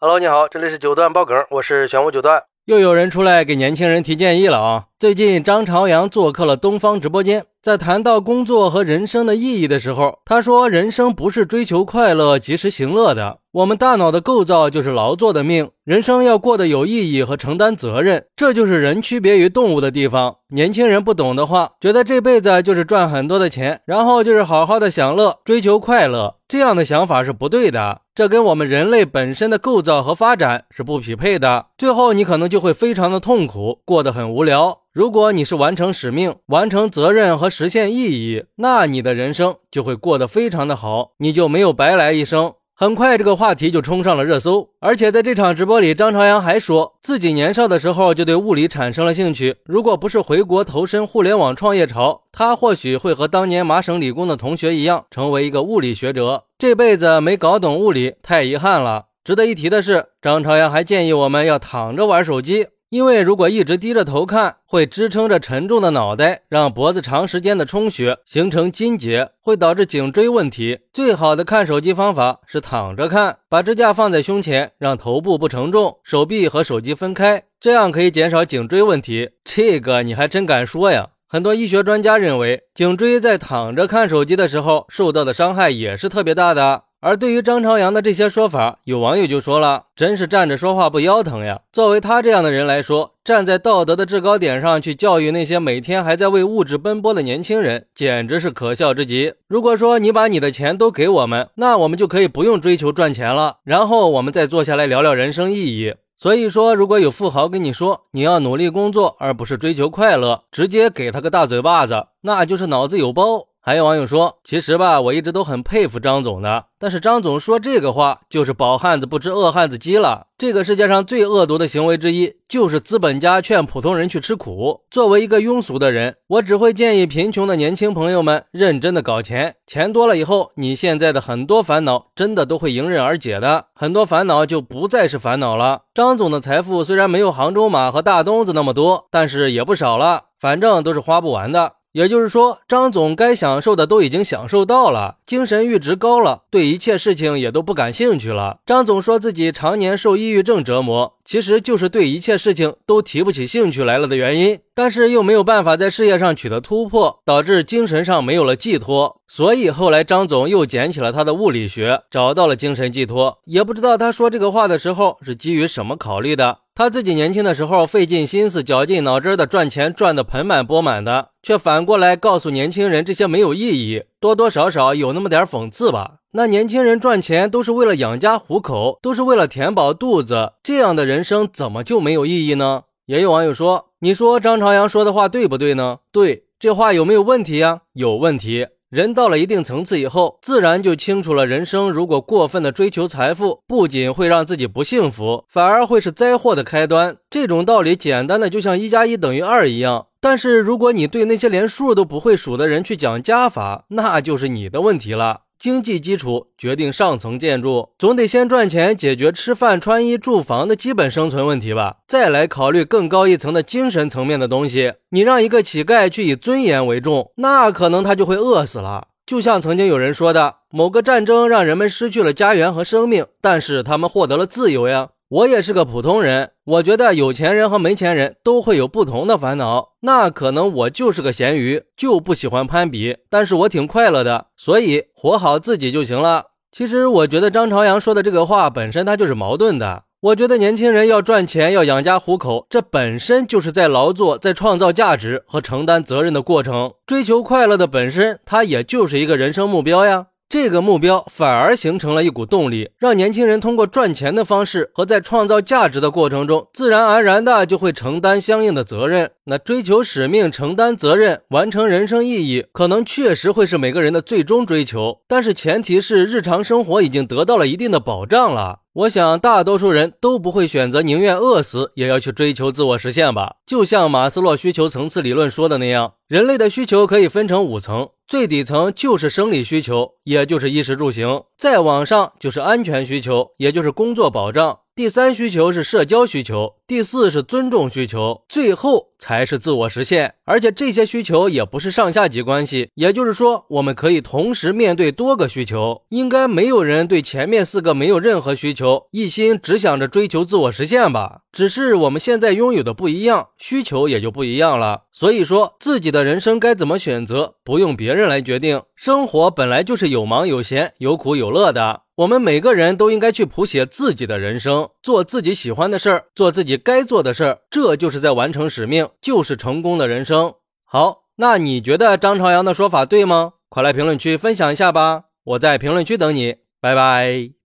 Hello，你好，这里是九段爆梗，我是玄武九段。又有人出来给年轻人提建议了啊！最近张朝阳做客了东方直播间，在谈到工作和人生的意义的时候，他说：“人生不是追求快乐、及时行乐的，我们大脑的构造就是劳作的命。人生要过得有意义和承担责任，这就是人区别于动物的地方。”年轻人不懂的话，觉得这辈子就是赚很多的钱，然后就是好好的享乐、追求快乐，这样的想法是不对的。这跟我们人类本身的构造和发展是不匹配的，最后你可能就会非常的痛苦，过得很无聊。如果你是完成使命、完成责任和实现意义，那你的人生就会过得非常的好，你就没有白来一生。很快，这个话题就冲上了热搜。而且在这场直播里，张朝阳还说自己年少的时候就对物理产生了兴趣。如果不是回国投身互联网创业潮，他或许会和当年麻省理工的同学一样，成为一个物理学者。这辈子没搞懂物理，太遗憾了。值得一提的是，张朝阳还建议我们要躺着玩手机。因为如果一直低着头看，会支撑着沉重的脑袋，让脖子长时间的充血，形成筋结，会导致颈椎问题。最好的看手机方法是躺着看，把支架放在胸前，让头部不承重，手臂和手机分开，这样可以减少颈椎问题。这个你还真敢说呀？很多医学专家认为，颈椎在躺着看手机的时候受到的伤害也是特别大的。而对于张朝阳的这些说法，有网友就说了：“真是站着说话不腰疼呀！”作为他这样的人来说，站在道德的制高点上去教育那些每天还在为物质奔波的年轻人，简直是可笑之极。如果说你把你的钱都给我们，那我们就可以不用追求赚钱了，然后我们再坐下来聊聊人生意义。所以说，如果有富豪跟你说你要努力工作，而不是追求快乐，直接给他个大嘴巴子，那就是脑子有包。还有网友说，其实吧，我一直都很佩服张总的。但是张总说这个话，就是饱汉子不知饿汉子饥了。这个世界上最恶毒的行为之一，就是资本家劝普通人去吃苦。作为一个庸俗的人，我只会建议贫穷的年轻朋友们认真的搞钱。钱多了以后，你现在的很多烦恼真的都会迎刃而解的，很多烦恼就不再是烦恼了。张总的财富虽然没有杭州马和大东子那么多，但是也不少了，反正都是花不完的。也就是说，张总该享受的都已经享受到了，精神阈值高了，对一切事情也都不感兴趣了。张总说自己常年受抑郁症折磨，其实就是对一切事情都提不起兴趣来了的原因。但是又没有办法在事业上取得突破，导致精神上没有了寄托。所以后来张总又捡起了他的物理学，找到了精神寄托。也不知道他说这个话的时候是基于什么考虑的。他自己年轻的时候费尽心思、绞尽脑汁的赚钱，赚得盆满钵满的，却反过来告诉年轻人这些没有意义，多多少少有那么点讽刺吧。那年轻人赚钱都是为了养家糊口，都是为了填饱肚子，这样的人生怎么就没有意义呢？也有网友说：“你说张朝阳说的话对不对呢？”对，这话有没有问题呀？有问题。人到了一定层次以后，自然就清楚了。人生如果过分的追求财富，不仅会让自己不幸福，反而会是灾祸的开端。这种道理简单的就像一加一等于二一样。但是如果你对那些连数都不会数的人去讲加法，那就是你的问题了。经济基础决定上层建筑，总得先赚钱解决吃饭、穿衣、住房的基本生存问题吧，再来考虑更高一层的精神层面的东西。你让一个乞丐去以尊严为重，那可能他就会饿死了。就像曾经有人说的，某个战争让人们失去了家园和生命，但是他们获得了自由呀。我也是个普通人，我觉得有钱人和没钱人都会有不同的烦恼。那可能我就是个咸鱼，就不喜欢攀比，但是我挺快乐的，所以活好自己就行了。其实我觉得张朝阳说的这个话本身他就是矛盾的。我觉得年轻人要赚钱，要养家糊口，这本身就是在劳作，在创造价值和承担责任的过程。追求快乐的本身，它也就是一个人生目标呀。这个目标反而形成了一股动力，让年轻人通过赚钱的方式和在创造价值的过程中，自然而然的就会承担相应的责任。那追求使命、承担责任、完成人生意义，可能确实会是每个人的最终追求，但是前提是日常生活已经得到了一定的保障了。我想，大多数人都不会选择宁愿饿死也要去追求自我实现吧？就像马斯洛需求层次理论说的那样，人类的需求可以分成五层，最底层就是生理需求，也就是衣食住行；再往上就是安全需求，也就是工作保障。第三需求是社交需求，第四是尊重需求，最后才是自我实现。而且这些需求也不是上下级关系，也就是说，我们可以同时面对多个需求。应该没有人对前面四个没有任何需求，一心只想着追求自我实现吧？只是我们现在拥有的不一样，需求也就不一样了。所以说，自己的人生该怎么选择，不用别人来决定。生活本来就是有忙有闲，有苦有乐的。我们每个人都应该去谱写自己的人生，做自己喜欢的事儿，做自己该做的事儿，这就是在完成使命，就是成功的人生。好，那你觉得张朝阳的说法对吗？快来评论区分享一下吧，我在评论区等你，拜拜。